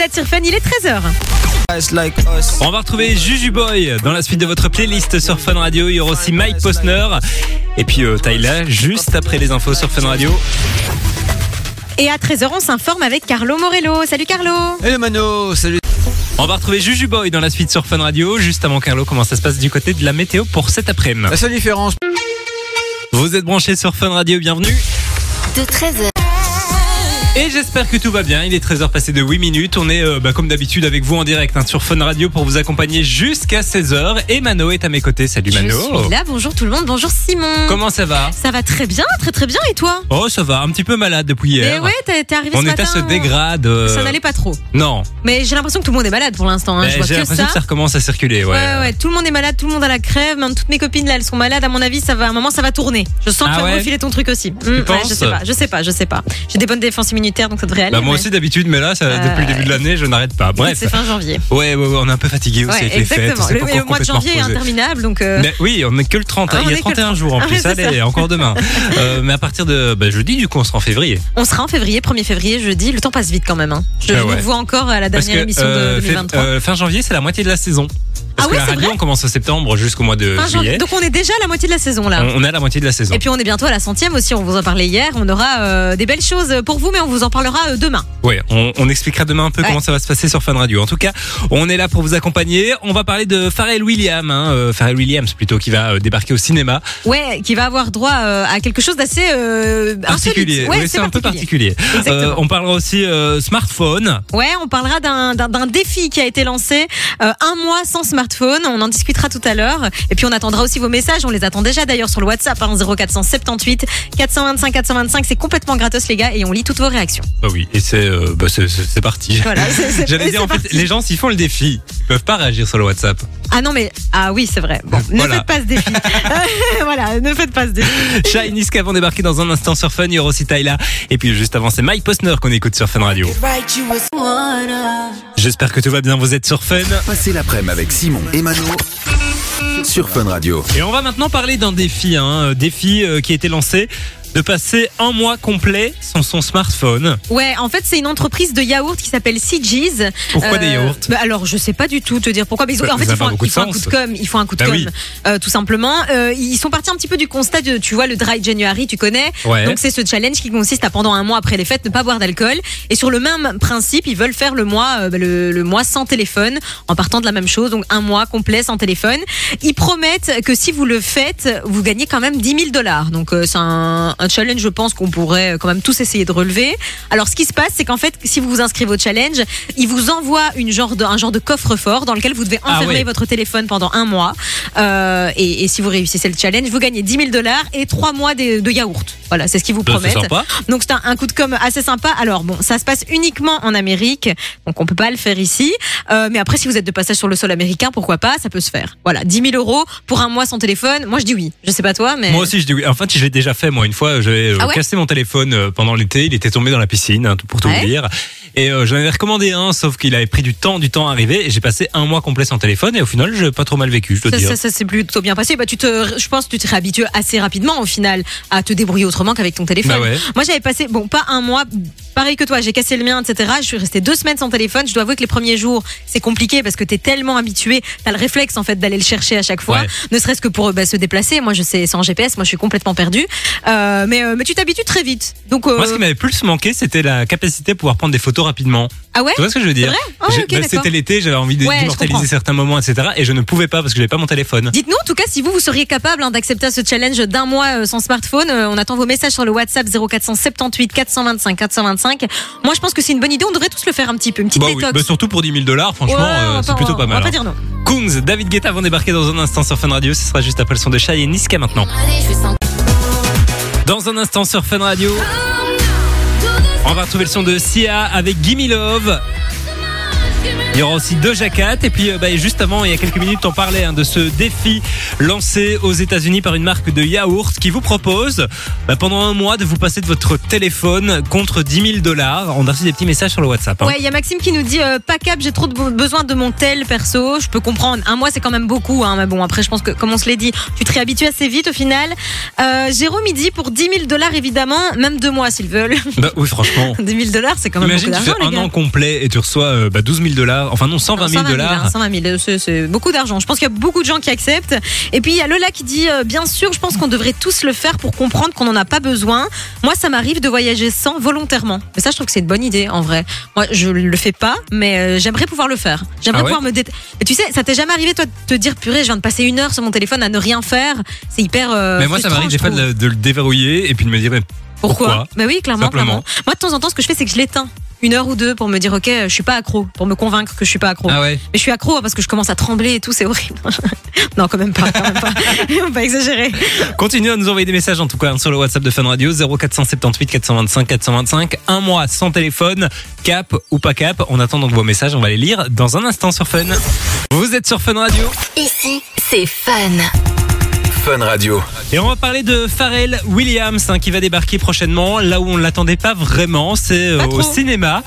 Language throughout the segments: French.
Vous êtes sur Fun, il est 13h. On va retrouver Juju Boy dans la suite de votre playlist sur Fun Radio. Il y aura aussi Mike Posner et puis euh, Tyler juste après les infos sur Fun Radio. Et à 13h, on s'informe avec Carlo Morello. Salut Carlo. Hello Mano, salut. On va retrouver Juju Boy dans la suite sur Fun Radio. Juste avant Carlo, comment ça se passe du côté de la météo pour cet après-midi? La seule différence. Vous êtes branchés sur Fun Radio, bienvenue. de 13h Et j'espère que tout va bien. Il est 13h passé de 8 minutes. On est euh, bah, comme d'habitude avec vous en direct hein, sur Fun Radio pour vous accompagner jusqu'à 16h. Et Mano est à mes côtés. Salut Mano. Je suis là, bonjour tout le monde, bonjour Simon. Comment ça va Ça va très bien, très très bien. Et toi Oh, ça va. Un petit peu malade depuis Mais hier. ouais, t'es arrivé Mon ce état matin. se dégrade. euh, Ça n'allait pas trop. Non. Mais j'ai l'impression que tout le monde est malade pour l'instant. hein. Mais Je vois J'ai que l'impression ça. que ça recommence à circuler. Ouais. Ouais, ouais, tout le monde est malade, tout le monde a la crève, même toutes mes copines là, elles sont malades. À mon avis, ça va, à un moment, ça va tourner. Je sens que Ah tu vas ouais me refiler ton truc aussi. Hum, ouais, penses je sais pas, je sais pas, je sais pas. J'ai des bonnes défenses immunitaires, donc ça devrait aller. Bah, moi mais- aussi d'habitude, mais là, ça, Euh, depuis le début de l'année, je n'arrête pas. Bref. C'est fin janvier. Ouais, ouais, ouais, on est un peu fatigué aussi Ouais, avec les fêtes. exactement. on s'est Le, le mois de janvier est interminable, donc. euh, Mais oui, on n'est que le 30, hein. Ah, il y a que le 31 jours en 30. plus, Ah, allez, ça. encore demain. Euh, mais à partir de bah, jeudi, du coup, on sera en février. On sera en février, 1er février, jeudi. Le temps passe vite quand même. Hein. Je Ah vous vois encore à la dernière émission de fait- 2023. euh, fin janvier, c'est la moitié de la saison. Parce Ah que la c'est radio, on commence en septembre jusqu'au mois de juillet. Donc on est déjà à la moitié de la saison là. On, on est à la moitié de la saison. Et puis on est bientôt à la centième aussi, on vous en parlait hier. On aura euh, des belles choses pour vous, mais on vous en parlera euh, demain. Ouais, on, on expliquera demain un peu Ouais. comment ça va se passer sur Fun Radio. En tout cas, on est là pour vous accompagner. On va parler de Pharrell Williams, hein, euh, Pharrell Williams plutôt, qui va euh, débarquer au cinéma. Ouais, qui va avoir droit à quelque chose d'assez Particulier. Ouais, Oui, c'est un peu particulier. On parlera aussi smartphone. Ouais, on parlera d'un défi qui a été lancé, un mois sans smartphone. On en discutera tout à l'heure. Et puis on attendra aussi vos messages. On les attend déjà d'ailleurs sur le WhatsApp, hein, 0478 425 425. C'est complètement gratos les gars et on lit toutes vos réactions. Bah oui, et c'est euh, bah, c'est- parti. Voilà. J'allais dire en fait, parti. les gens s'ils font le défi, ils peuvent pas réagir sur le WhatsApp. Ah non mais ah oui c'est vrai. Bon, ne Voilà. faites pas ce défi. voilà, ne faites pas ce défi. Shine Niska vont débarquer dans un instant sur Fun, il y aura aussi Tyla. Et puis juste avant, c'est Mike Posner qu'on écoute sur Fun Radio. J'espère que tout va bien, vous êtes sur Fun. Passez l'après-midi avec Simon et Mano sur Fun Radio. Et on va maintenant parler d'un défi, hein, un défi euh, qui a été lancé de passer un mois complet sans son smartphone. Ouais, en fait, c'est une entreprise de yaourt qui s'appelle CG's. Pourquoi Euh, des yaourts bah Alors, je sais pas du tout te dire pourquoi. Mais ils ont- Ça- en fait, ils font, un, ils font coup de com. Ils font un coup de Bah com, oui. euh, tout simplement. Euh, ils sont partis un petit peu du constat de, tu vois, le Dry January, tu connais. Ouais. Donc, c'est ce challenge qui consiste à, pendant un mois après les fêtes, ne pas boire d'alcool. Et sur le même principe, ils veulent faire le mois, euh, bah, le, le mois sans téléphone, en partant de la même chose. Donc, un mois complet sans téléphone. Ils promettent que si vous le faites, vous gagnez quand même 10 000 dollars. Donc, euh, c'est un, un challenge, je pense, qu'on pourrait quand même tous essayer de relever. Alors, ce qui se passe, c'est qu'en fait, si vous vous inscrivez au challenge, ils vous envoient une genre de, un genre de coffre-fort dans lequel vous devez Ah enfermer votre téléphone pendant un mois. Euh, et, et si vous réussissez le challenge, vous gagnez 10 000 dollars et 3 mois de, de yaourt. Voilà, c'est ce qu'ils vous Bah, c'est promettent. sympa. Donc c'est un, un coup de com assez sympa. Alors bon, ça se passe uniquement en Amérique, donc on peut pas le faire ici. Euh, mais après, si vous êtes de passage sur le sol américain, pourquoi pas Ça peut se faire. Voilà, 10 000 euros pour un mois sans téléphone. Moi, je dis oui. Je sais pas toi, mais Moi aussi, je dis oui. En fait, je l'ai déjà fait. Moi, une fois, j'avais euh, Ah ouais cassé mon téléphone euh, pendant l'été. Il était tombé dans la piscine, hein, pour tout Ouais. vous dire. Et euh, j'en avais recommandé un, sauf qu'il avait pris du temps, du temps à arriver. Et j'ai passé un mois complet sans téléphone. Et au final, j'ai pas trop mal vécu, je dois ça, dire. ça, ça s'est plutôt bien passé. Bah, tu te, je pense que tu te réhabitues assez rapidement au final à te débrouiller autrement qu'avec ton téléphone. Bah ouais. Moi, j'avais passé, bon, pas un mois, pareil que toi, j'ai cassé le mien, etc. Je suis restée deux semaines sans téléphone. Je dois avouer que les premiers jours, c'est compliqué parce que t'es tellement habitué, t'as le réflexe en fait d'aller le chercher à chaque fois, Ouais. ne serait-ce que pour bah, se déplacer. Moi, je sais, sans GPS, moi, je suis complètement perdue. Euh, mais, euh, mais tu t'habitues très vite. Donc, euh, Moi, ce qui m'avait plus manqué, c'était la capacité de pouvoir prendre des photos rapidement. ah ouais. Tu vois ce que je veux C'est dire vrai Ah, ok, bah, d'accord. C'était l'été, j'avais envie Ouais, je d'immortaliser comprends. certains moments, etc. Et je ne pouvais pas parce que j'avais pas mon téléphone. Dites-nous en tout cas si vous, vous seriez capable hein, d'accepter ce challenge d'un mois euh, sans smartphone. Euh, on attend vos messages sur le WhatsApp 0478 425 425. Moi, je pense que c'est une bonne idée. On devrait tous le faire un petit peu. Une petite Bah oui, détox. bah surtout pour 10 000 dollars, franchement, Ouais, euh, on va c'est plutôt pas On mal. va pas hein. dire non. Kungs, David Guetta vont débarquer dans un instant sur Fun Radio. Ce sera juste après le son de Shai et Niska maintenant. Dans un instant sur Fun Radio, on va retrouver le son de Sia avec Gimme Love. Il y aura aussi Doja Cat et puis euh, bah, juste avant, il y a quelques minutes, on parlait hein, de ce défi lancé aux États-Unis par une marque de yaourt qui vous propose bah, pendant un mois de vous passer de votre téléphone contre 10 000 dollars. On a reçu des petits messages sur le WhatsApp. hein. Ouais, il y a Maxime qui nous dit euh, pas cap, j'ai trop de besoin de mon tel perso. Je peux comprendre. Un mois, c'est quand même beaucoup. Hein, mais bon, après, je pense que, comme on se l'est dit, tu te réhabitues assez vite au final. Euh, Jérôme, il dit pour 10 000 dollars, évidemment, même deux mois s'ils veulent. Bah, oui, franchement. 10 000 dollars, c'est quand même Imagine, beaucoup tu fais les un gars. an complet et tu reçois euh, bah, 12 000 dollars. Enfin, non, 120 000 120 000, dollars. hein, 120 000, c'est- c'est beaucoup d'argent. Je pense qu'il y a beaucoup de gens qui acceptent. Et puis il y a Lola qui dit euh, bien sûr, je pense qu'on devrait tous le faire pour comprendre qu'on n'en a pas besoin. Moi, ça m'arrive de voyager sans volontairement. Mais ça, je trouve que c'est une bonne idée en vrai. Moi, je le fais pas, mais euh, j'aimerais pouvoir le faire. J'aimerais Ah ouais pouvoir me. Mais tu sais, ça t'est jamais arrivé toi de te dire purée, je viens de passer une heure sur mon téléphone à ne rien faire? C'est hyper. euh, Mais moi, ça m'arrive des fois de, de le déverrouiller et puis de me dire, Pourquoi, pourquoi Bah oui, clairement, clairement. Moi, de temps en temps, ce que je fais, c'est que je l'éteins une heure ou deux pour me dire ok, je suis pas accro, pour me convaincre que je suis pas accro. ah ouais. Mais je suis accro hein, parce que je commence à trembler et tout, c'est horrible. non, quand même pas, quand même pas. On va pas exagérer. Continuez à nous envoyer des messages en tout cas sur le WhatsApp de Fun Radio 0478 425 425. Un mois sans téléphone, cap ou pas cap. On attend donc vos messages, on va les lire dans un instant sur Fun. Vous êtes sur Fun Radio Ici, c'est Fun. Fun Radio. et on va parler de Pharrell Williams hein, qui va débarquer prochainement là où on ne l'attendait pas vraiment, c'est euh, Pas au cinéma.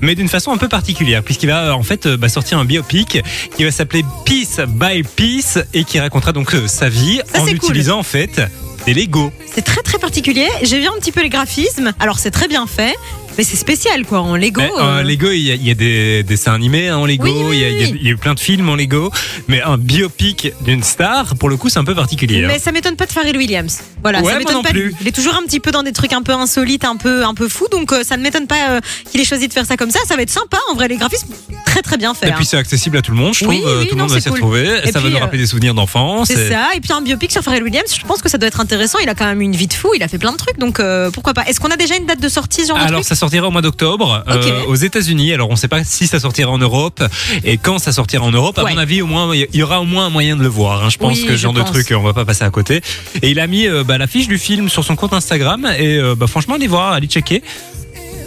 Mais d'une façon un peu particulière, puisqu'il va euh, en fait euh, bah, sortir un biopic qui va s'appeler Piece by Piece et qui racontera donc euh, sa vie Ça, en cool. utilisant en fait des Lego. C'est très très particulier. J'ai vu un petit peu les graphismes. Alors c'est très bien fait, mais c'est spécial quoi en Lego. Mais, euh, Lego, il y, a, il y a des dessins animés hein, en Lego, Oui, oui, il, y a, il y a- oui. il y a eu plein de films en Lego, mais un biopic d'une star, pour le coup, c'est un peu particulier. hein. Mais ça m'étonne pas de Pharrell Williams. Voilà, Ouais, ça m'étonne pas. plus. Il est toujours un petit peu dans des trucs un peu insolites, un peu un peu fous, donc euh, ça ne m'étonne pas euh, qu'il ait choisi de faire ça comme ça. Ça va être sympa en vrai. Les graphismes très très bien faits. Et hein. puis c'est accessible à tout le monde, je trouve. Euh, tout le monde va s'y cool. retrouver. Et ça va nous rappeler des souvenirs d'enfance. C'est et- ça. Et puis un biopic sur Pharrell Williams, je pense que ça doit être intéressant. Il a quand même une vie de fou. Il a fait plein de trucs, donc pourquoi pas. Est-ce qu'on a déjà une date de sortie, genre sortira au mois d'octobre euh, aux États-Unis. Alors on ne sait pas si ça sortira en Europe et quand ça sortira en Europe. À Ouais. mon avis, au moins il y aura au moins un moyen de le voir. hein. Je pense Oui, que ce genre de truc, on va pas passer à côté. Et il a mis euh, bah, l'affiche du film sur son compte Instagram et euh, bah, franchement, allez voir, allez checker.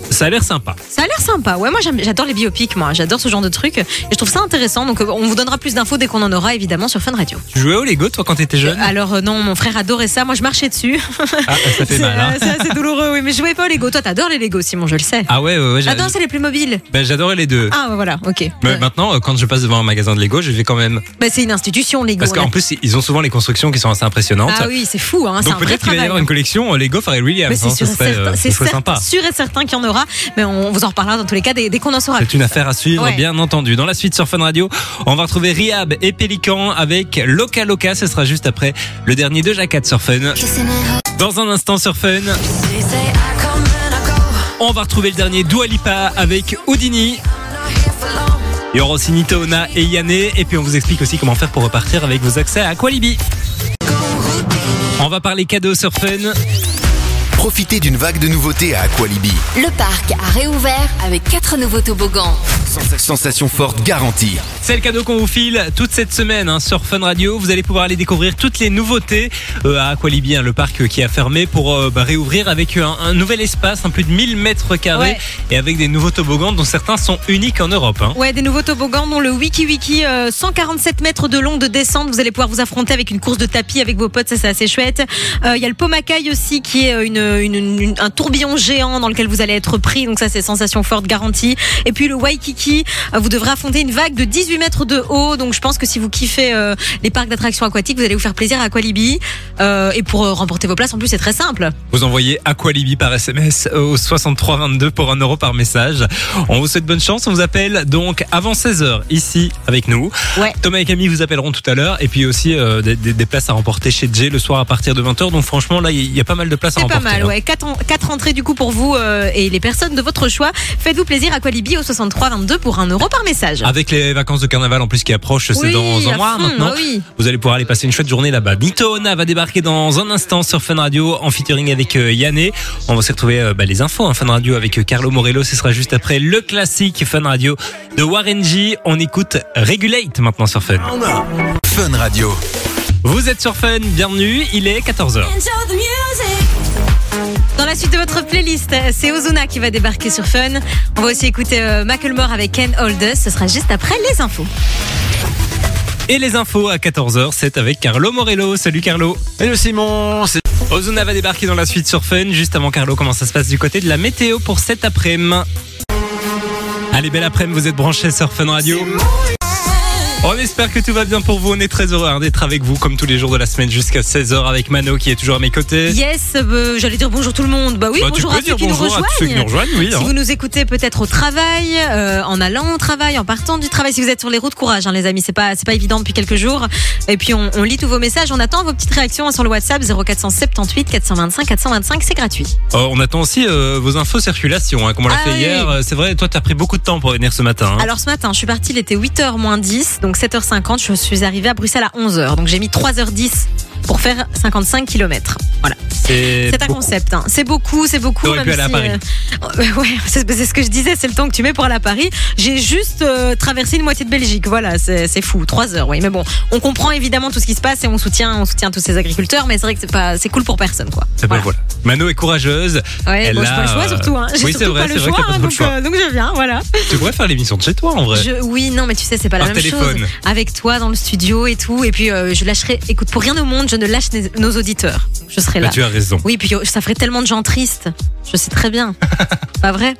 Ça a l'air sympa. Ça a l'air sympa. Ouais, moi j'adore les biopics, moi. J'adore ce genre de trucs. Et je trouve ça intéressant. Donc euh, on vous donnera plus d'infos dès qu'on en aura, évidemment, sur Fun Radio. Tu jouais au Lego toi quand t'étais jeune? Alors euh, non, mon frère adorait ça. Moi je marchais dessus. Ah, ça fait mal. hein. euh, c'est assez douloureux, oui. Mais je jouais pas aux Lego. Toi, t'adores les Lego, Simon, je le sais. Ah ouais, ouais, ouais, c'est les plus mobiles. ben, j'adorais les deux. Ah ouais, voilà, ok. Mais Ouais. maintenant, euh, quand je passe devant un magasin de Lego, je vais quand même. Bah, c'est une institution, Lego. Parce qu'en plus, ils ont souvent les constructions qui sont assez impressionnantes. Ah oui, c'est fou, hein. Donc peut-être qu'il va y avoir une collection euh, Lego Pharrell Williams. Hein, c'est ce sûr, et serait, euh, certain- ce serait sympa. sûr et certain qu'il y en aura. Mais on vous en reparlera dans tous les cas dès, dès qu'on en saura. C'est une affaire à suivre, Ouais. bien entendu. Dans la suite sur Fun Radio, on va retrouver Riab et Pélican avec Loca Loca. Ce sera juste après le dernier de Jacat sur Fun. Dans un instant sur Fun, on va retrouver le dernier Dua Lipa avec Houdini. Il y aura aussi Nitona et Yanné. Et puis on vous explique aussi comment faire pour repartir avec vos accès à Aqualibi. On va parler cadeaux sur Fun. Profitez d'une vague de nouveautés à Aqualibi. Le parc a réouvert avec quatre nouveaux toboggans. Sens- Sensation forte garantie. C'est le cadeau qu'on vous file toute cette semaine hein, sur Fun Radio. Vous allez pouvoir aller découvrir toutes les nouveautés euh, à Aqualibi, hein, le parc euh, qui a fermé pour euh, bah, réouvrir avec un, un nouvel espace, un plus de 1000 mètres carrés Ouais. et avec des nouveaux toboggans dont certains sont uniques en Europe. hein. Ouais, des nouveaux toboggans dont le Wiki Wiki, euh, 147 mètres de long de descente. Vous allez pouvoir vous affronter avec une course de tapis avec vos potes, ça c'est assez chouette. Euh, Il y a le Pomakai aussi qui est euh, une, une- une- un tourbillon géant dans lequel vous allez être pris, donc ça c'est sensation forte garantie. Et puis le Waikiki, euh, vous devrez affronter une vague de 18 mètres de haut, donc je pense que si vous kiffez euh, les parcs d'attractions aquatiques, vous allez vous faire plaisir à Aqualibi. Euh, et pour euh, remporter vos places, en plus c'est très simple. Vous envoyez Aqualibi par SMS au 6322 pour 1 euro par message. On vous souhaite bonne chance. On vous appelle donc avant 16h ici avec nous. Ouais. Thomas et Camille vous appelleront tout à l'heure. Et puis aussi euh, des, des- des places à remporter chez Jay le soir à partir de 20h. Donc franchement, là, il y a pas mal de places à C'est pas remporter. Mal, ouais. Quatre, en- quatre entrées du coup pour vous euh, et les personnes de votre choix. Faites-vous plaisir à Qualibi au 63 22 pour 1 euro par message. Avec les vacances de carnaval en plus qui approchent, c'est Oui, dans un mois fond, maintenant. bah oui. Vous allez pouvoir aller passer une chouette journée là-bas. Nitona va débarquer dans un instant sur Fun Radio en featuring avec euh, Yanné. On va se retrouver euh, bah, les infos hein, Fun Radio avec euh, Carlo Morello. Ce sera juste après le classique Fun Radio de Warren G. On écoute Regulate maintenant sur Fun. Fun Radio. Vous êtes sur Fun, bienvenue. Il est 14h. De votre playlist, c'est Ozuna qui va débarquer sur Fun. On va aussi écouter euh, Macklemore avec Ken Holdus. Ce sera juste après les infos. Et les infos à 14h, c'est avec Carlo Morello. Salut Carlo. Hello Simon, c'est Ozuna va débarquer dans la suite sur Fun. Juste avant Carlo, comment ça se passe du côté de la météo pour cet après-midi? Allez, belle après-midi, vous êtes branchés sur Fun Radio. On espère que tout va bien pour vous. On est très heureux hein, d'être avec vous comme tous les jours de la semaine jusqu'à 16h avec Mano qui est toujours à mes côtés. Yes, euh, j'allais dire bonjour tout le monde. Bah oui, Bah, tu bonjour à ceux bonjour à tous ceux qui nous rejoignent. hein. Si vous nous écoutez peut-être au travail, euh, en allant au travail, en partant du travail, si vous êtes sur les routes, courage, hein, les amis. C'est pas, c'est pas évident depuis quelques jours. Et puis on, on lit tous vos messages. On attend vos petites réactions sur le WhatsApp 0478 425 425. C'est gratuit. Oh, on attend aussi euh, vos infos circulation, hein, comme on l'a Ah fait oui. hier. C'est vrai, toi, t'as pris beaucoup de temps pour venir ce matin. Alors ce matin, je suis partie, il était 8h moins 10, donc 7h50. Je suis arrivée à Bruxelles à 11h. Donc j'ai mis 3h10 pour faire 55 km. Voilà. C'est un beaucoup. concept. hein. C'est beaucoup, c'est beaucoup. T'aurais pu même aller à si, Paris. euh, ouais, c'est ce que je disais, c'est le temps que tu mets pour aller à Paris. J'ai juste euh, traversé une moitié de Belgique. Voilà, c'est fou. Trois heures, oui. Mais bon, on comprend évidemment tout ce qui se passe et on soutient, on soutient tous ces agriculteurs. Mais c'est vrai que c'est pas, c'est cool pour personne, quoi. Eh ben, voilà. Mano est courageuse. Ouais, Elle bon, a, pas le choix euh, surtout. Hein. Oui, c'est vrai, c'est le vrai choix, hein, donc, choix. donc je viens, voilà. Tu pourrais faire l'émission de chez toi en vrai. Je, oui, non, mais tu sais, c'est pas la Par même téléphone. chose. Avec toi dans le studio et tout. Et puis, je lâcherai. Écoute, pour rien au monde, je ne lâche nos auditeurs. Je serai là. Raison. Oui, puis ça ferait tellement de gens tristes. Je sais très bien. pas vrai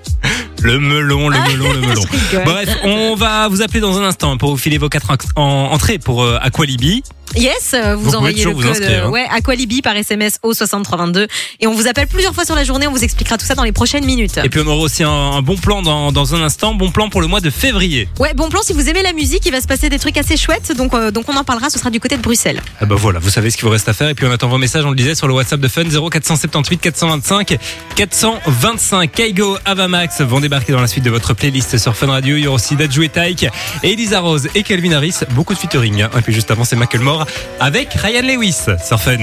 Le melon, le melon, le melon. Bref, on va vous appeler dans un instant pour vous filer vos quatre en- en- entrées pour euh, Aqualibi. Yes, euh, vous, envoyez le vous code inscrire, hein. euh, ouais, Aqualibi par SMS au 6322 et on vous appelle plusieurs fois sur la journée, on vous expliquera tout ça dans les prochaines minutes. Et puis on aura aussi un, un bon plan dans, dans un instant, bon plan pour le mois de février. Ouais, bon plan si vous aimez la musique, il va se passer des trucs assez chouettes donc euh, donc on en parlera, ce sera du côté de Bruxelles. Ah bah voilà, vous savez ce qu'il vous reste à faire. Et puis on attend vos messages, on le disait sur le WhatsApp de Fun 0478 425 425. Kaigo, Avamax vont débarquer dans la suite de votre playlist sur Fun Radio. Il y aura aussi Dadju et Taïk, et Elisa Rose et Calvin Harris. Beaucoup de featuring. hein. Et puis juste avant, c'est Macklemore avec Ryan Lewis sur Fun.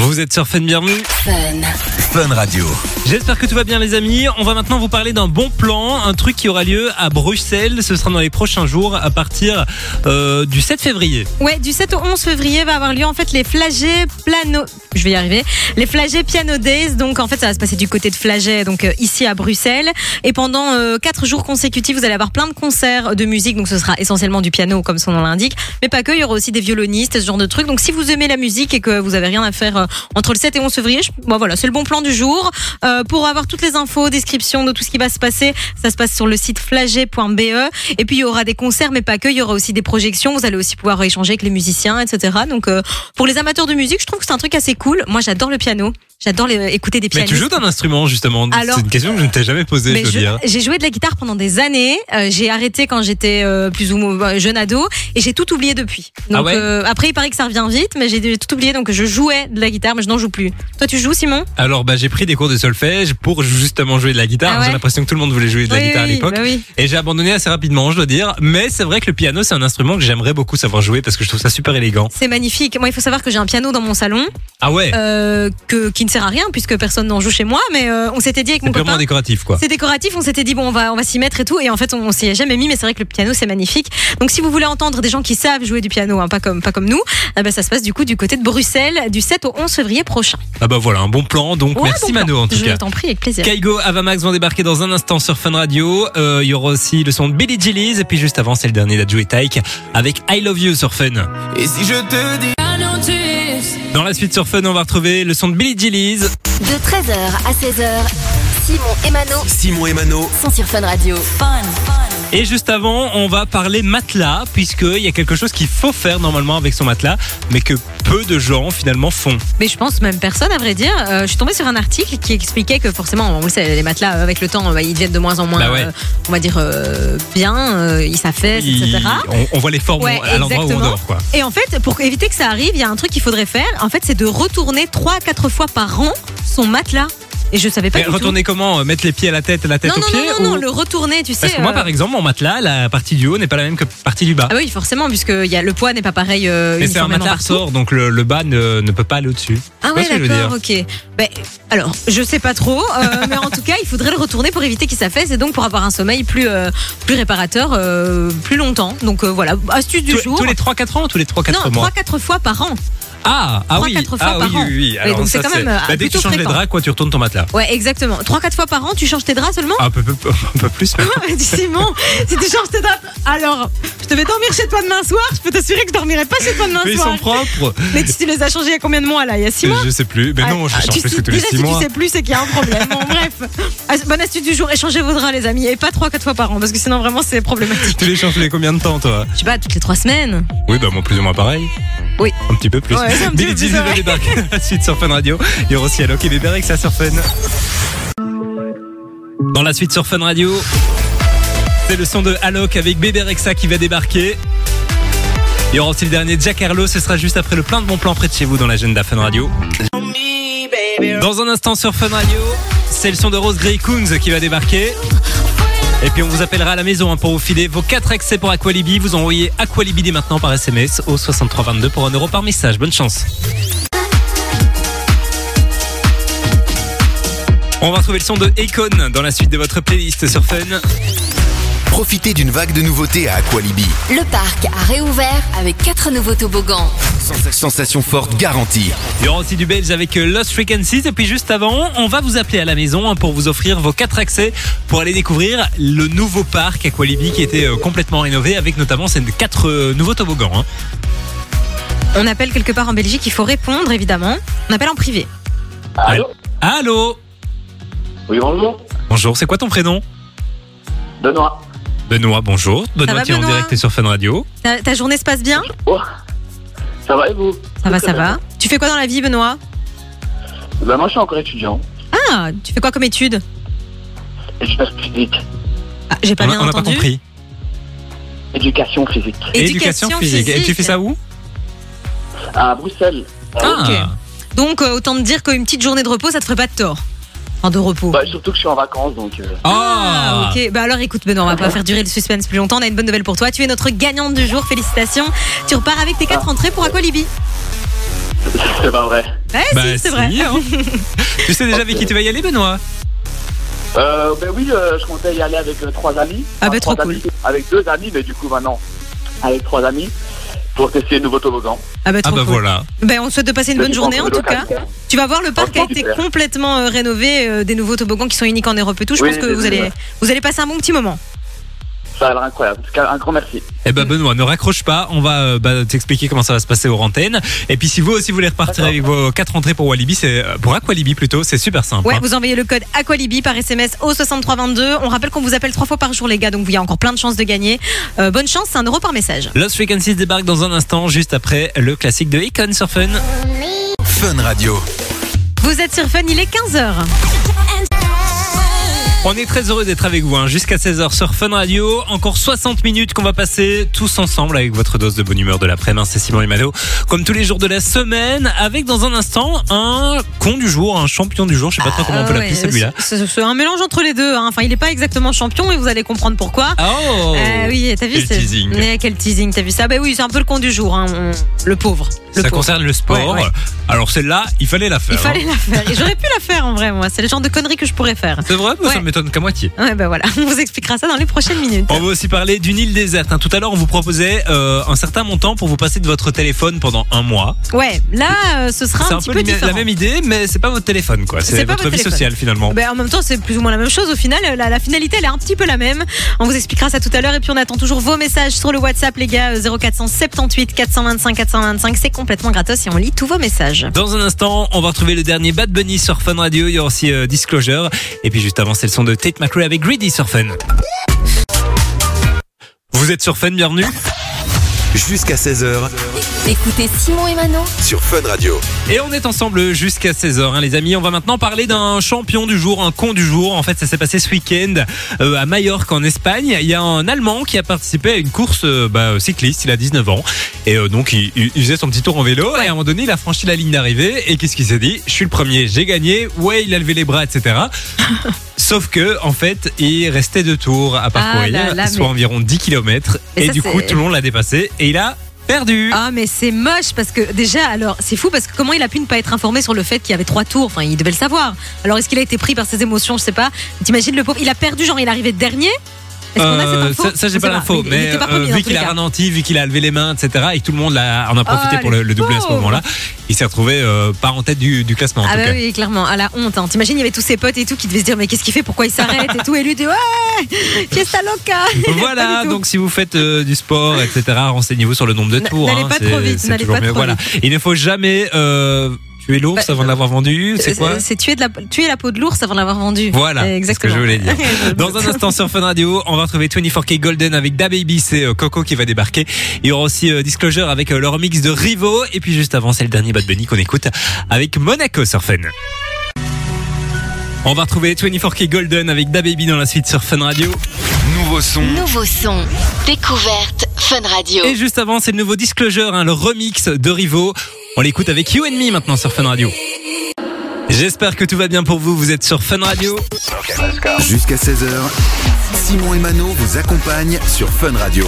Vous êtes sur Fun, bienvenue. Fun. Fun Radio. J'espère que tout va bien les amis. On va maintenant vous parler d'un bon plan, un truc qui aura lieu à Bruxelles. Ce sera dans les prochains jours à partir euh, du 7 février. Ouais, du 7 au 11 février va avoir lieu en fait les Flagey Plano. Je vais y arriver. Les Flagey Piano Days. Donc en fait, ça va se passer du côté de Flagey, donc euh, ici à Bruxelles. Et pendant euh, quatre jours consécutifs, vous allez avoir plein de concerts de musique. Donc ce sera essentiellement du piano, comme son nom l'indique. Mais pas que. Il y aura aussi des violonistes, ce genre de trucs. Donc si vous aimez la musique et que vous avez rien à faire euh, entre le 7 et 11 février, je- bon, voilà, c'est le bon plan du jour. Euh, pour avoir toutes les infos, descriptions de tout ce qui va se passer, ça se passe sur le site flagey.be. Et puis il y aura des concerts, mais pas que. Il y aura aussi des projections. Vous allez aussi pouvoir échanger avec les musiciens, etc. Donc euh, pour les amateurs de musique, je trouve que c'est un truc assez cool. Moi, j'adore le piano. J'adore écouter des Mais pianistes. tu joues d'un instrument justement. C'est une question que je ne t'ai jamais posée, Mais je veux je- dire. j'ai joué de la guitare pendant des années. Euh, j'ai arrêté quand j'étais euh, plus ou moins jeune ado et j'ai tout oublié depuis. Donc Ah ouais euh, après, il paraît que ça revient vite, mais j'ai tout oublié. Donc je jouais de la guitare, mais je n'en joue plus. Toi, tu joues, Simon? Alors bah j'ai pris des cours de solfège pour justement jouer de la guitare. Ah ouais J'ai l'impression que tout le monde voulait jouer de la Oui, guitare à l'époque. bah oui. Et j'ai abandonné assez rapidement, je dois dire. Mais c'est vrai que le piano, c'est un instrument que j'aimerais beaucoup savoir jouer parce que je trouve ça super élégant. C'est magnifique. Moi, il faut savoir que j'ai un piano dans mon salon Ah ouais, euh, que, qui ne sert à rien puisque personne n'en joue chez moi. Mais euh, on s'était dit avec c'est mon copain. décoratif quoi. C'est décoratif, on s'était dit bon on va on va s'y mettre et tout et en fait on, on s'y est jamais mis mais c'est vrai que le piano c'est magnifique. Donc si vous voulez entendre des gens qui savent jouer du piano hein, pas comme pas comme nous, eh ben, ça se passe du coup du côté de Bruxelles du 7 au 11 février prochain. Ah bah voilà, un bon plan. Donc Ouais, merci bon Mano plan. en tout Je cas. t'en prie avec plaisir. Kaigo, Avamax vont débarquer dans un instant sur Fun Radio. Euh, Il y aura aussi le son de Billy Gillies et puis juste avant c'est le dernier d'Adju et Taïk avec I Love You sur Fun. Et si je te dis Dans la suite sur Fun, on va retrouver le son de Billy Gillies. De 13h à 16h, Simon et Mano Simon et Mano, sont sur Fun Radio. Fun. Et juste avant, on va parler matelas, puisqu'il y a quelque chose qu'il faut faire normalement avec son matelas, mais que peu de gens finalement font. Mais je pense même personne à vrai dire. Euh, je suis tombée sur un article qui expliquait que forcément on le sait les matelas avec le temps ils deviennent de moins en moins Bah ouais. euh, on va dire euh, bien, ils s'affaissent Il- etc. on, on voit les formes Ouais, à l'endroit où on dort, quoi. Et en fait, pour éviter que ça arrive, il y a un truc qu'il faudrait faire. En fait, c'est de retourner 3 à 4 fois par an son matelas. Et je savais pas Mais du tout. retourner comment euh, Mettre les pieds à la tête la tête Non, aux non, pieds non, non, ou- non, le retourner, tu sais. Parce que moi, euh, par exemple, mon matelas, la partie du haut n'est pas la même que la partie du bas. Ah oui, forcément, puisque y a, le poids n'est pas pareil euh, Mais c'est un matelas ressort, donc le, le bas ne, ne peut pas aller au-dessus. Ah ouais, d'accord, ok. Ben, alors, je sais pas trop, euh, mais en tout cas, il faudrait le retourner pour éviter qu'il s'affaisse et donc pour avoir un sommeil plus, euh, plus réparateur euh, plus longtemps. Donc voilà, astuce du Tous, jour. tous les 3-4 ans ou tous les 3-4 non, mois 3-4 fois par an. Ah, ah Trois, oui, quatre fois ah par oui, an. oui, oui. Alors donc ça, c'est quand même, euh, bah, dès que tu changes les draps, quoi, tu retournes ton matelas. Ouais, exactement. 3-4 fois par an, tu changes tes draps seulement Un peu, peu- un peu plus. Simon, si tu changes tes draps, alors je te vais dormir chez toi demain soir. Je peux t'assurer que je dormirai pas chez toi demain Mais ils soir. sont propres. Mais tu, tu les as changés il y a combien de mois là? Il y a 6 mois? Je sais plus. Mais non, je Ah, change tu plus que tous les déjà, 6 si mois. tu sais plus, c'est qu'il y a un problème. Bon, bref. Ah, Bonne astuce du jour, échangez vos draps, les amis, et pas 3-4 fois par an, parce que sinon, vraiment, c'est problématique. Tu les changes les combien de temps, toi? Je sais pas, toutes les 3 semaines. Oui, bah moi plus ou moins pareil. Oui. Un petit peu plus. Ouais, un petit Billy Jean va ouais. débarquer à la suite sur Fun Radio. Il y aura aussi Alok et Bébé avec ça sur Fun. Dans la suite sur Fun Radio, c'est le son de Alok avec Bébé Rexa qui va débarquer. Il y aura aussi le dernier Jack Harlow, ce sera juste après le plein de bons plans près de chez vous dans l'agenda Fun Radio. Dans un instant sur Fun Radio, c'est le son de Rose Grey Coons qui va débarquer. Et puis on vous appellera à la maison hein, pour vous filer vos 4 accès pour Aqualibi. Vous envoyez Aqualibi dès maintenant par SMS au 6322 pour 1 euro par message. Bonne chance. On va retrouver le son de Akon dans la suite de votre playlist sur Fun. Profitez d'une vague de nouveautés à Aqualibi. Le parc a réouvert avec quatre nouveaux toboggans. Sensation forte garantie. Il y aura aussi du belge avec euh, Lost Frequencies. Et puis juste avant, on va vous appeler à la maison hein, pour vous offrir vos 4 accès pour aller découvrir le nouveau parc Aqualibi qui était euh, complètement rénové avec notamment ces 4 nouveaux toboggans. hein. On appelle quelque part en Belgique, il faut répondre évidemment. On appelle en privé. Allô Allô Oui, bonjour. Bonjour, c'est quoi ton prénom? Benoît. Benoît, bonjour. Benoît, va, tu es en Benoît direct sur Fun Radio. Ta, ta journée se passe bien Oh. Ça va et vous Ça va, ça bien. va. Tu fais quoi dans la vie, Benoît Ben, moi, je suis encore étudiant. Ah, tu fais quoi comme étude Éducation physique. ah, J'ai pas on bien n'a pas entendu. compris. Éducation physique. Éducation physique. Et tu fais ça où À Bruxelles. Ah, Donc euh, autant te dire qu'une petite journée de repos, ça te ferait pas de tort. Enfin, de repos. Bah, surtout que je suis en vacances, donc. euh, Ah, ok. Bah alors écoute, Benoît, on va pas faire durer le suspense plus longtemps. On a une bonne nouvelle pour toi. Tu es notre gagnante du jour. Félicitations. Tu repars avec tes quatre entrées pour Aqualibi. C'est pas vrai. Ouais, Bah, si, c'est si, vrai. hein. tu sais déjà avec qui tu vas y aller, Benoît? Euh, ben oui, euh, je comptais y aller avec euh, trois amis. Ah, ben, trois amis. Avec deux amis, mais du coup, maintenant, avec trois amis, pour tester le nouveau toboggan. Ah bah, Ah trop bah cool. voilà. Ben, on te souhaite de passer une bonne journée en tout cas. Tu vas voir, le parc a été super. complètement euh, rénové, euh, des nouveaux toboggans qui sont uniques en Europe et tout. Je Oui, pense que vous allez, vous allez passer un bon petit moment. Ça a l'air incroyable. En tout cas, un grand merci. Eh ben Benoît, ne raccroche pas, on va euh, bah, t'expliquer comment ça va se passer aux antennes. Et puis si vous aussi voulez repartir avec vos quatre entrées pour Walibi, c'est euh, pour Aqualibi plutôt, c'est super simple. Ouais, hein. vous envoyez le code Aqualibi par SMS au 6322. On rappelle qu'on vous appelle trois fois par jour, les gars, donc il y a encore plein de chances de gagner. Euh, bonne chance, c'est un euro par message. Lost Frequencies débarque dans un instant, juste après le classique de Icon sur Fun. Fun Radio. Vous êtes sur Fun, il est 15h. On est très heureux d'être avec vous hein, jusqu'à 16h sur Fun Radio. Encore 60 minutes qu'on va passer tous ensemble avec votre dose de bonne humeur de l'après-midi. C'est Simon et Mano, comme tous les jours de la semaine, avec dans un instant un con du jour, un champion du jour. Je sais pas trop comment on peut Ah l'appeler celui-là. c'est- un mélange entre les deux. hein. Enfin, il n'est pas exactement champion, mais vous allez comprendre pourquoi. Oh Euh, oui, t'as vu Quel teasing. Ouais, quel teasing, t'as vu ça? Bah oui, c'est un peu le con du jour, hein, le pauvre. Le Ça pauvre. concerne le sport. Ouais, ouais. Alors celle-là, il fallait la faire. Il fallait la faire. Et j'aurais pu la faire en vrai, moi. C'est le genre de conneries que je pourrais faire. C'est vrai, mais ça. M'étonne qu'à moitié. Ouais, bah voilà. On vous expliquera ça dans les prochaines minutes. On va aussi parler d'une île déserte. hein. Tout à l'heure, on vous proposait euh, un certain montant pour vous passer de votre téléphone pendant un mois. Ouais, là, euh, ce sera un, un petit peu peu la même idée, mais c'est pas votre téléphone, quoi. C'est votre vie téléphone. sociale, finalement. Ben, en même temps, c'est plus ou moins la même chose au final. La, la finalité, elle est un petit peu la même. On vous expliquera ça tout à l'heure. Et puis, on attend toujours vos messages sur le WhatsApp, les gars. euh, 0478 425 425. C'est complètement gratos et on lit tous vos messages. Dans un instant, on va retrouver le dernier Bad Bunny sur Fun Radio. Il y aura aussi euh, Disclosure. Et puis juste avant, c'est le son de Tate McRae avec Greedy sur Fun. Vous êtes sur Fun, bienvenue. Jusqu'à 16h Écoutez Simon et Mano sur Fun Radio. Et on est ensemble jusqu'à 16h, hein, les amis. On va maintenant parler d'un champion du jour, un con du jour. En fait, ça s'est passé ce week-end euh, à Majorque, en Espagne. Il y a un Allemand qui a participé à une course euh, bah, cycliste. Il a 19 ans. Et euh, donc, il, il faisait son petit tour en vélo. Et à un moment donné, il a franchi la ligne d'arrivée. Et qu'est-ce qu'il s'est dit? Je suis le premier, j'ai gagné. Ouais, il a levé les bras, etc. Sauf que, en fait, il restait deux tours à parcourir, Ah là là, soit mais- environ 10 km. Et Et, ça, du coup, tout le monde l'a dépassé. Et il a perdu. Ah, mais c'est moche parce que déjà, alors, c'est fou parce que comment il a pu ne pas être informé sur le fait qu'il y avait trois tours? Enfin, il devait le savoir. Alors, est-ce qu'il a été pris par ses émotions? Je sais pas. T'imagines le pauvre, il a perdu, genre, il est arrivé dernier? Est-ce qu'on a cette Euh, info ça, ça, j'ai pas l'info, mais pas euh, vu qu'il a ralenti, vu qu'il a levé les mains, etc., et que tout le monde en a profité Oh, pour le, le doubler à ce moment-là, il s'est retrouvé euh, pas en tête du, du classement en Ah tout bah cas. oui, clairement, à la honte. Hein. T'imagines, il y avait tous ses potes et tout qui devaient se dire mais qu'est-ce qu'il fait, pourquoi il s'arrête et tout, et lui dit ouais, fiesta loca. Voilà, donc si vous faites du sport, etc., renseignez-vous sur le nombre de tours. n'allez hein, pas trop vite, n'allez pas Voilà. Il ne faut jamais tuer l'ours Bah, avant de l'avoir vendu. C'est quoi Euh, C'est tuer, de la, tuer la peau de l'ours avant de l'avoir vendu. Voilà, c'est ce que exactement. je voulais dire. Dans un instant sur Fun Radio, on va retrouver 24K Golden avec Da Baby, c'est euh, Coco qui va débarquer. Il y aura aussi euh, Disclosure avec euh, leur mix de Rivo. Et puis juste avant, c'est le dernier Bad Bunny qu'on écoute avec Monaco sur Fun. On va retrouver 24K Golden avec Da Baby dans la suite sur Fun Radio. Nouveau son. Nouveau son. Découverte Fun Radio. Et juste avant, c'est le nouveau Disclosure, hein, le remix de Rivo. On l'écoute avec You and Me maintenant sur Fun Radio. J'espère que tout va bien pour vous. Vous êtes sur Fun Radio. Jusqu'à 16h, Simon et Mano vous accompagnent sur Fun Radio.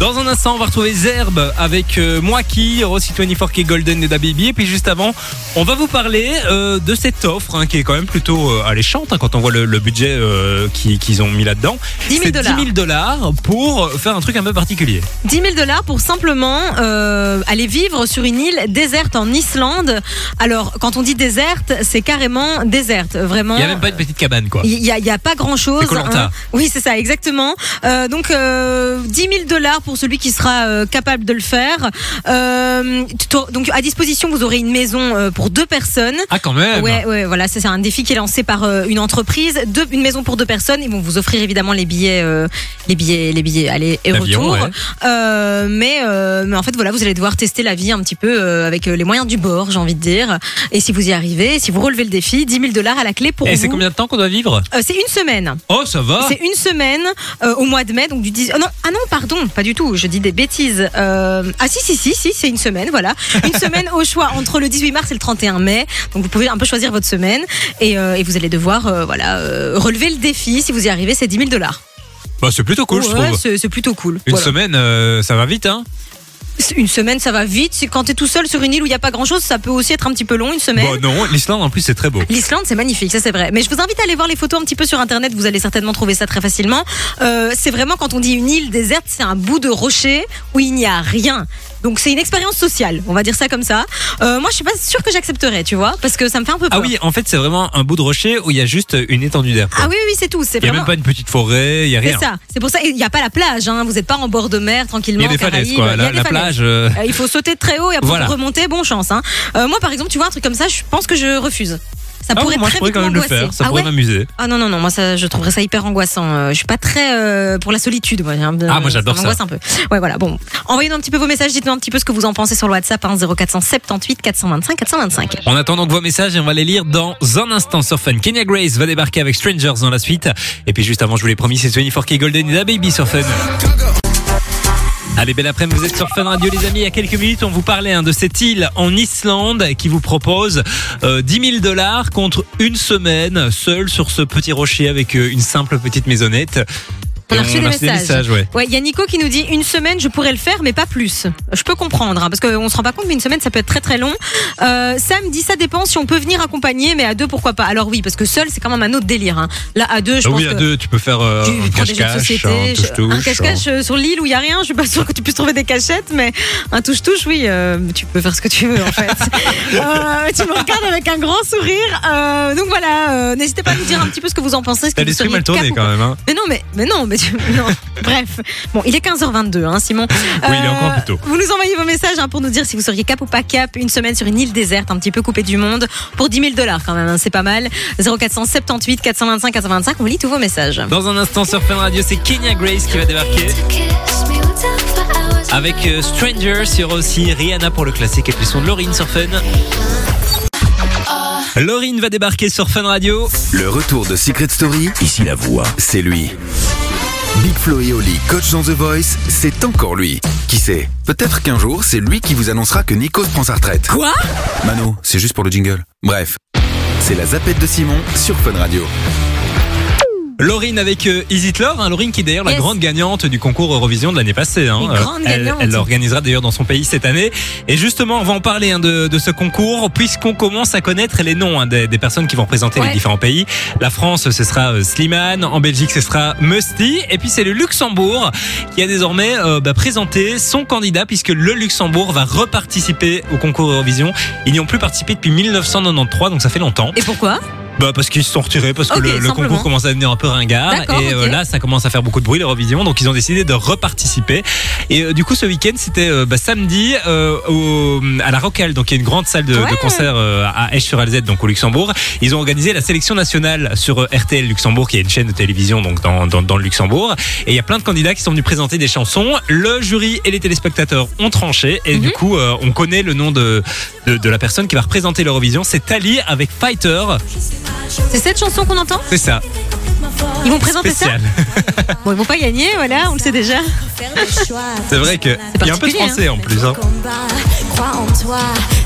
Dans un instant, on va retrouver Zerbe avec euh, moi qui, aussi 24K Golden et Da Baby. Et puis juste avant, on va vous parler euh, de cette offre hein, qui est quand même plutôt euh, alléchante hein, quand on voit le, le budget euh, qui- qu'ils ont mis là-dedans. 10 000 C'est dollars. 10 000 dollars pour faire un truc un peu particulier. 10 000 dollars pour simplement euh, aller vivre sur une île déserte en Islande. Alors, quand on dit déserte, c'est carrément déserte, vraiment. Il n'y a même pas une petite cabane quoi. Il y a, pas grand chose. C'est Koh-Lanta. Oui, c'est ça, exactement. Euh, donc, euh, 10 000 dollars pour celui qui sera euh, capable de le faire. Euh, donc, à disposition, vous aurez une maison pour deux personnes. Ah quand même Ouais, ouais, voilà, c'est un défi qui est lancé par une entreprise, deux, une maison pour deux personnes. Ils vont vous offrir évidemment les billets, les billets, les billets aller et retour. ouais. Mais, mais en fait, voilà, vous allez devoir tester la vie un petit peu avec les moyens du bord, j'ai envie de dire. Et si vous y arrivez, si vous relevez le défi, 10 000 dollars à la clé pour Et vous. c'est combien de temps qu'on doit vivre? C'est une semaine. Oh ça va C'est une semaine euh, au mois de mai, donc du 10. euh, non, ah non, pardon, pas du tout. Je dis des bêtises. Euh, ah si, si, si, si, c'est une semaine, voilà. Une semaine au choix entre le 18 mars et le 31 mai. Donc vous pouvez un peu choisir votre semaine et, euh, et vous allez devoir, voilà, relever le défi. Si vous y arrivez, c'est 10 000 dollars. Bah, C'est plutôt cool je trouve. c'est c'est plutôt cool. Une Voilà. semaine, euh, ça va vite hein Une semaine, ça va vite. Quand t'es tout seul sur une île où il n'y a pas grand chose, ça peut aussi être un petit peu long, une semaine. Bon non, l'Islande en plus c'est très beau. L'Islande, c'est magnifique, ça c'est vrai. Mais je vous invite à aller voir les photos un petit peu sur internet, vous allez certainement trouver ça très facilement. Euh, c'est vraiment quand on dit une île déserte, c'est un bout de rocher où il n'y a rien. Donc c'est une expérience sociale, on va dire ça comme ça. Euh, moi, je suis pas sûre que j'accepterais, tu vois, parce que ça me fait un peu peur. Ah oui, en fait c'est vraiment un bout de rocher où il y a juste une étendue d'air. quoi. Ah oui, oui, c'est tout. C'est Il n'y a vraiment. même pas une petite forêt, il n'y a C'est rien. ça. C'est pour ça. Il n'y a pas la plage. Hein. Vous n'êtes pas en bord de mer tranquillement. Il y a des falaises Caraïbes. quoi. Il y a La, des la falaises. plage. euh, Euh, il faut sauter de très haut et après Voilà. remonter, bon chance. Hein. Euh, moi, par exemple, tu vois un truc comme ça, je pense que je refuse. Ça Ah, pourrait moi je très pourrais vite quand même le faire, ça ah pourrait ouais m'amuser. Ah non non non moi ça je trouverais ça hyper angoissant. Euh, je suis pas très euh, pour la solitude moi. Ah, moi, j'adore ça. m'angoisse un peu. Ouais voilà bon. Envoyez-nous un petit peu vos messages, dites-nous un petit peu ce que vous en pensez sur le WhatsApp hein, 0478 425 425. On attend donc vos messages et on va les lire dans un instant sur Fun. Kenya Grace va débarquer avec Strangers dans la suite. Et puis juste avant, je vous l'ai promis, c'est 24K Golden et la Baby sur Fun. Allez, belle après-midi, vous êtes sur Fun Radio les amis. Il y a quelques minutes, on vous parlait hein, de cette île en Islande qui vous propose euh, 10 000 dollars contre une semaine seul sur ce petit rocher avec euh, une simple petite maisonnette. On a reçu des messages. ouais. Ouais, il y a Nico qui nous dit une semaine, je pourrais le faire, mais pas plus. Je peux comprendre, hein, parce qu'on se rend pas compte, mais une semaine, ça peut être très très long. Euh, Sam dit ça dépend si on peut venir accompagner, mais à deux, pourquoi pas. Alors oui, parce que seul, c'est quand même un autre délire. hein. Là, à deux, je Ah pense oui, à que deux, tu peux faire euh, tu un des cache-cache, un je- touche-touche. un cache-cache euh, sur l'île où il y a rien. Je suis pas sûre que tu puisses trouver des cachettes, mais un touche-touche, oui, euh, tu peux faire ce que tu veux en fait. Euh, tu me regardes avec un grand sourire. Euh, donc voilà, euh, n'hésitez pas à nous dire un petit peu ce que vous en pensez. T'as l'esprit mal tourné quand même. Hein. mais non, mais, mais non, mais non. Bref. Bon, il est 15h22, hein, Simon. Oui, il est encore plus tôt. Vous nous envoyez vos messages hein, pour nous dire si vous seriez cap ou pas cap une semaine sur une île déserte, un petit peu coupée du monde, pour 10 000 dollars quand même, hein, c'est pas mal. 0478 425 425, on lit tous vos messages. Dans un instant sur Fun Radio, c'est Kenya Grace qui va débarquer. Avec euh, Stranger, il y aura aussi Rihanna pour le classique et puis son de Laurine sur Fun. Laurine va débarquer sur Fun Radio. Le retour de Secret Story, ici la voix, c'est lui. Big Flo et Oli, coach dans The Voice, c'est encore lui. Qui sait Peut-être qu'un jour, c'est lui qui vous annoncera que Nikos prend sa retraite. Quoi? Mano, c'est juste pour le jingle. Bref, c'est la zapette de Simon sur Fun Radio. Laurine avec euh, Is It Love, hein, Laurine qui est d'ailleurs la grande gagnante du concours Eurovision de l'année passée. Hein. Elle, elle l'organisera d'ailleurs dans son pays cette année. Et justement, on va en parler hein, de, de ce concours puisqu'on commence à connaître les noms hein, des, des personnes qui vont représenter les différents pays. La France, ce sera euh, Slimane. En Belgique, ce sera Musty. Et puis c'est le Luxembourg qui a désormais euh, bah, présenté son candidat puisque le Luxembourg va reparticiper au concours Eurovision. Ils n'y ont plus participé depuis 1993, donc ça fait longtemps. Et pourquoi? Bah parce qu'ils se sont retirés parce que le, concours commence à devenir un peu ringard. Et euh, là ça commence à faire beaucoup de bruit l'Eurovision donc ils ont décidé de reparticiper. Et euh, du coup ce week-end c'était euh, bah, samedi au, à la Rocale donc il y a une grande salle de, Ouais. de concert à Esch-sur-Alzette donc au Luxembourg. Ils ont organisé la sélection nationale sur RTL Luxembourg qui est une chaîne de télévision donc dans, dans, dans le Luxembourg. Et il y a plein de candidats qui sont venus présenter des chansons. Le jury et les téléspectateurs ont tranché. Et Mhm. du coup on connaît le nom de, de, de la personne qui va représenter l'Eurovision c'est Tali avec Fighter C'est cette chanson qu'on entend c'est ça Ils vont présenter spécial. ça Bon, ils vont pas gagner, voilà, on le sait déjà. C'est vrai que il y a un peu de particulier, hein. français en plus. Hein.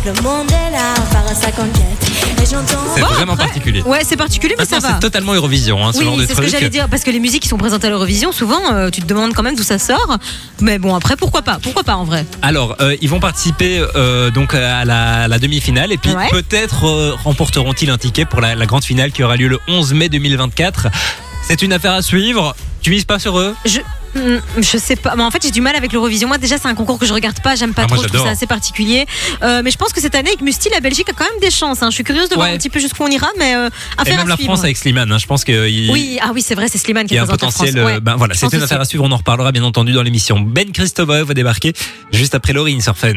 Le monde est là, par sa conquête. Et j'entends. C'est Bon, vraiment après- particulier. Ouais, c'est particulier, mais ça va. c'est totalement Eurovision, hein, ce Oui, genre de c'est ce que j'allais dire, parce que les musiques qui sont présentées à l'Eurovision, souvent, euh, tu te demandes quand même d'où ça sort. Mais bon, après, pourquoi pas Pourquoi pas en vrai Alors, euh, ils vont participer euh, donc à la, la demi-finale et puis Ouais. peut-être euh, remporteront-ils un ticket pour la, la grande finale qui aura lieu le 11 mai 2024. C'est une affaire à suivre. Tu mises pas sur eux? Je, je sais pas. Mais en fait, j'ai du mal avec l'Eurovision. Moi, déjà, c'est un concours que je regarde pas. J'aime pas Ah, moi, trop. Je trouve ça assez particulier. Euh, mais je pense que cette année, avec Musti, la Belgique a quand même des chances. hein. Je suis curieuse de voir Ouais. un petit peu jusqu'où on ira, mais euh, Et même à la suivre. France avec Slimane. hein, je pense qu'il Oui, ah oui, c'est vrai, c'est Slimane qui il y a un potentiel. Euh, Ouais. ben voilà, pense une affaire à suivre. On en reparlera bien entendu dans l'émission. Ben Christopher va débarquer juste après Laurine sur Fun.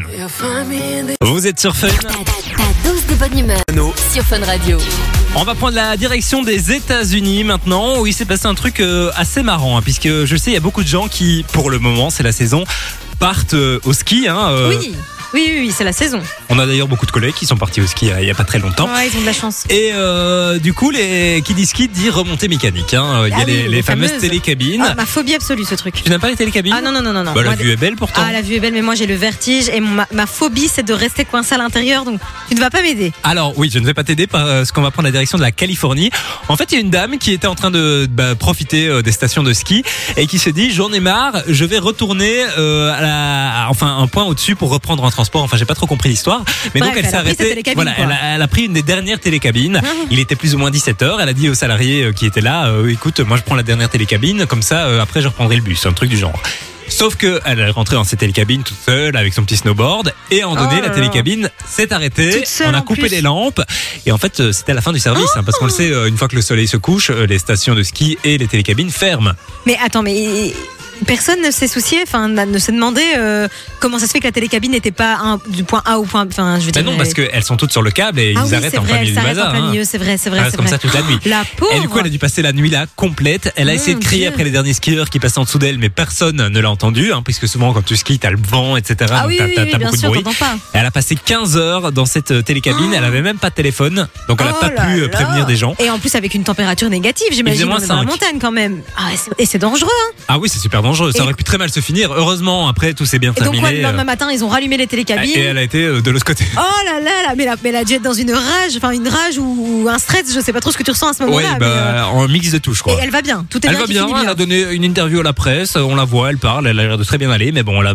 Vous êtes sur Fun. Ta, ta dose de bonne humeur sur Fun Radio. On va prendre la direction des États-Unis maintenant, où il s'est passé un truc euh, assez marrant, hein, puisque je sais, il y a beaucoup de gens qui, pour le moment, c'est la saison, partent euh, au ski. Hein, euh, Oui, oui, oui, oui, c'est la saison. On a d'ailleurs beaucoup de collègues qui sont partis au ski il y a pas très longtemps. Ouais, ils ont de la chance. Et euh, du coup, les, qui dit ski dit remontée mécanique. hein. Il y a Ah oui, les, fameuses fameuses. télécabines. Ah, ma phobie absolue, ce truc. Tu n'aimes pas les télécabines Ah non, non, non, non. non. Bah, La Moi, vue est belle pourtant. Ah, la vue est belle, mais moi j'ai le vertige et ma, ma phobie c'est de rester coincé à l'intérieur, donc tu ne vas pas m'aider. Alors oui, je ne vais pas t'aider parce qu'on va prendre la direction de la Californie. En fait, il y a une dame qui était en train de bah, profiter euh, des stations de ski et qui se dit j'en ai marre, je vais retourner euh, à la, à- enfin un point au-dessus pour reprendre un transport. Enfin, j'ai pas trop compris l'histoire, mais Bref, donc elle elle s'est arrêtée. Voilà, elle a, elle a pris une des dernières télécabines. Ah. Il était plus ou moins 17 h Elle a dit aux salariés euh, qui étaient là euh, écoute, moi je prends la dernière télécabine, comme ça euh, après je reprendrai le bus, un truc du genre. Sauf que elle est rentrée dans cette télécabine toute seule avec son petit snowboard et à un moment donné Oh la télécabine s'est arrêtée. On a en coupé les lampes et en fait c'était la fin du service hein, parce qu'on le sait euh, une fois que le soleil se couche les stations de ski et les télécabines ferment. Mais attends, mais personne ne s'est soucié, enfin ne s'est demandé euh, comment ça se fait que la télécabine n'était pas un- du point A au point. Enfin, je veux Ben dire. non parce qu'elles sont toutes sur le câble et ah ils oui, arrêtent en plein milieu elle du bazar. hein. c'est vrai, c'est Elle vrai, reste c'est comme vrai. ça toute la nuit. La pauvre. Et du coup, elle a dû passer la nuit là complète. Elle a essayé de crier Dieu. après les derniers skieurs qui passaient en dessous d'elle, mais personne ne l'a entendu, hein, puisque souvent quand tu skis, t'as le vent, etc. Ah donc oui, t'as oui, beaucoup de sûr, bruit. t'entends pas. Elle a passé 15 heures dans cette euh, télécabine. Elle avait même pas de téléphone, donc elle a Oh pas pu euh, là. prévenir des gens. Et en plus avec une température négative, j'imagine, on est dans la montagne quand même. Ah, et c'est- et c'est dangereux. Hein. Ah oui, c'est super dangereux. Ça aurait pu très mal se finir. Heureusement, après tout s'est bien Et donc terminé. quoi, le lendemain euh, matin, ils ont rallumé les télécabines. et elle a été euh, de l'autre côté. Oh là là là, mais elle, a, mais elle a dû être dans une rage, enfin une rage ou un stress, je sais pas trop ce que tu ressens à ce Oui, moment-là. euh, bah, en mix de touches, quoi. et elle va bien, tout est Elle bien. va qui bien, elle a donné une interview à la presse, on la voit, elle parle, elle a l'air de très bien aller, mais bon, elle a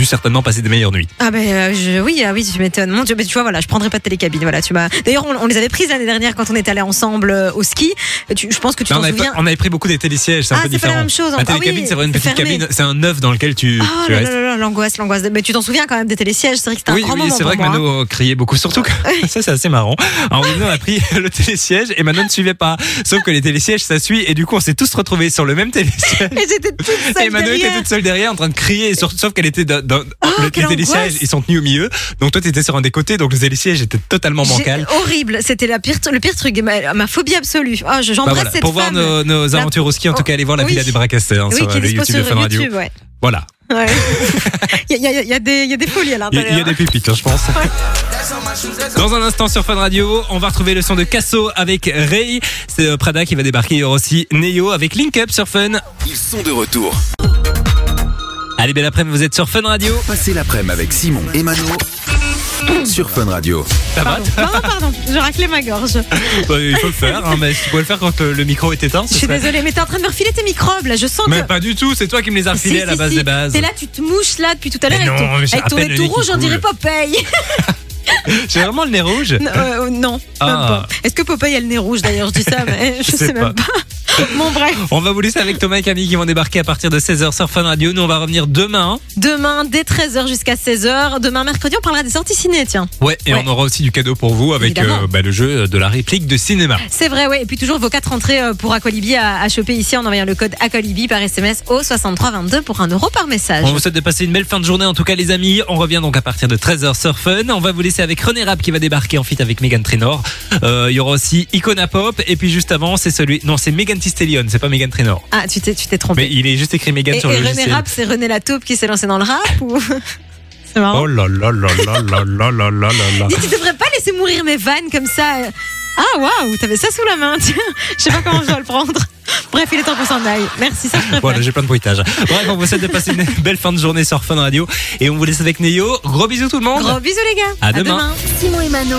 dû certainement passer des meilleures nuits. Ah ben euh, je- oui, ah oui, tu m'étonnes. Mon Dieu, mais tu vois, voilà, je prendrais pas de télécabine. Voilà, tu m'as. D'ailleurs, on, on les avait prises l'année dernière quand on était allés ensemble euh, au ski. Tu- je pense que tu on, t'en avait souviens. pas- on avait pris beaucoup des télésièges, c'est un Ah, peu c'est pas la même chose, La ah télécabine, oui, c'est vraiment une petite fermé. cabine, c'est un œuf dans lequel tu, Oh tu là restes. là là, l'angoisse, l'angoisse. Mais tu t'en souviens quand même des télésièges. C'est vrai que c'était Oui, un grand oui, moment c'est vrai que pour moi, hein. Mano criait beaucoup, surtout que ça c'est assez marrant. Alors Mano a pris le télésiège et Mano ne suivait pas. Sauf que les télésièges ça suit et du coup on s'est tous retrouvés sur le même télésiège. Et j'étais toute seule Et Mano était toute seule derrière en train de crier, sauf, sauf qu'elle était dans, dans- Oh, quelle les télésièges, ils sont tenus au milieu. Donc toi t'étais sur un des côtés, donc le télésiège était totalement bancal. Horrible. C'était la pire, le pire truc. Ma, ma phobie absolue. Oh, je- Bah j'embrasse voilà. cette Pour voir nos, La- aventures au ski, en tout cas allez voir la Oui. Villa des Bracassés hein, oui, sur qui euh, le YouTube de Fun Radio. YouTube, ouais. Voilà. Ouais. Il y, a- y y des- il y a des folies à l'intérieur. il y a des pépites, hein, je pense. Dans un instant sur Fun Radio, on va retrouver le son de Casso avec Ray. C'est euh, Prada qui va débarquer. Il y aura aussi Neo avec Link Up sur Fun. Ils sont de retour. Allez, belle après-midi, vous êtes sur Fun Radio. Passez l'après-midi avec Simon et Mano sur Fun Radio. Ça va Pardon, pardon, pardon, je raclais ma gorge. Bah, Il faut le faire, hein, mais si tu pouvais le faire quand le, le micro est éteint, Je suis serait- désolée, mais t'es en train de me refiler tes microbes là. Je sens Mais que. pas du tout, c'est toi qui me les as Si, refilés à la si, base si. des bases. T'es là, tu te mouches là depuis tout à l'heure Mais avec non, ton, mais avec ton nez tout rouge, on dirait. Popeye. J'ai vraiment le nez rouge. non, euh, non, même Ah. pas. Est-ce que Popeye a le nez rouge d'ailleurs? Je dis ça, mais je, Je sais, sais même pas. Bon, bref. On va vous laisser avec Thomas et Camille qui vont débarquer à partir de 16h sur Fun Radio. Nous, on va revenir demain. Demain, dès 13h jusqu'à 16h. Demain, mercredi, on parlera des sorties ciné, tiens. Ouais, et Ouais. on aura aussi du cadeau pour vous avec euh, bah, le jeu de la réplique de cinéma. C'est vrai, ouais. Et puis toujours vos quatre entrées euh, pour Aqualibi à, à choper ici en envoyant le code Aqualibi par SMS au 6322 pour 1 euro par message. On vous souhaite de passer une belle fin de journée en tout cas les amis. On revient donc à partir de 13h sur Fun. On va vous laisser avec René Rapp qui va débarquer en fit avec Megan Trainor. Euh, Il y aura aussi Icona Pop et puis juste avant c'est celui non c'est Megan Stallion, c'est pas Megan Trainor. Ah, tu t'es, tu t'es trompé. Mais il est juste écrit Megan et, sur et le René logiciel. Rapp, c'est René Lataupe qui s'est lancé dans le rap ou C'est marrant. Oh là là là là là là là là là là. Dis, tu devrais pas laisser mourir mes vannes comme ça. Ah waouh, t'avais ça sous la main. Tiens, je sais pas comment je dois le prendre. Bref, il est temps qu'on s'en aille. Merci, ça je. Voilà, j'ai plein de bruitages. Bref, on vous souhaite de passer une belle fin de journée sur Fun Radio et on vous laisse avec Neo. Gros bisous tout le monde. Gros bisous les gars. À demain. Simon et Mano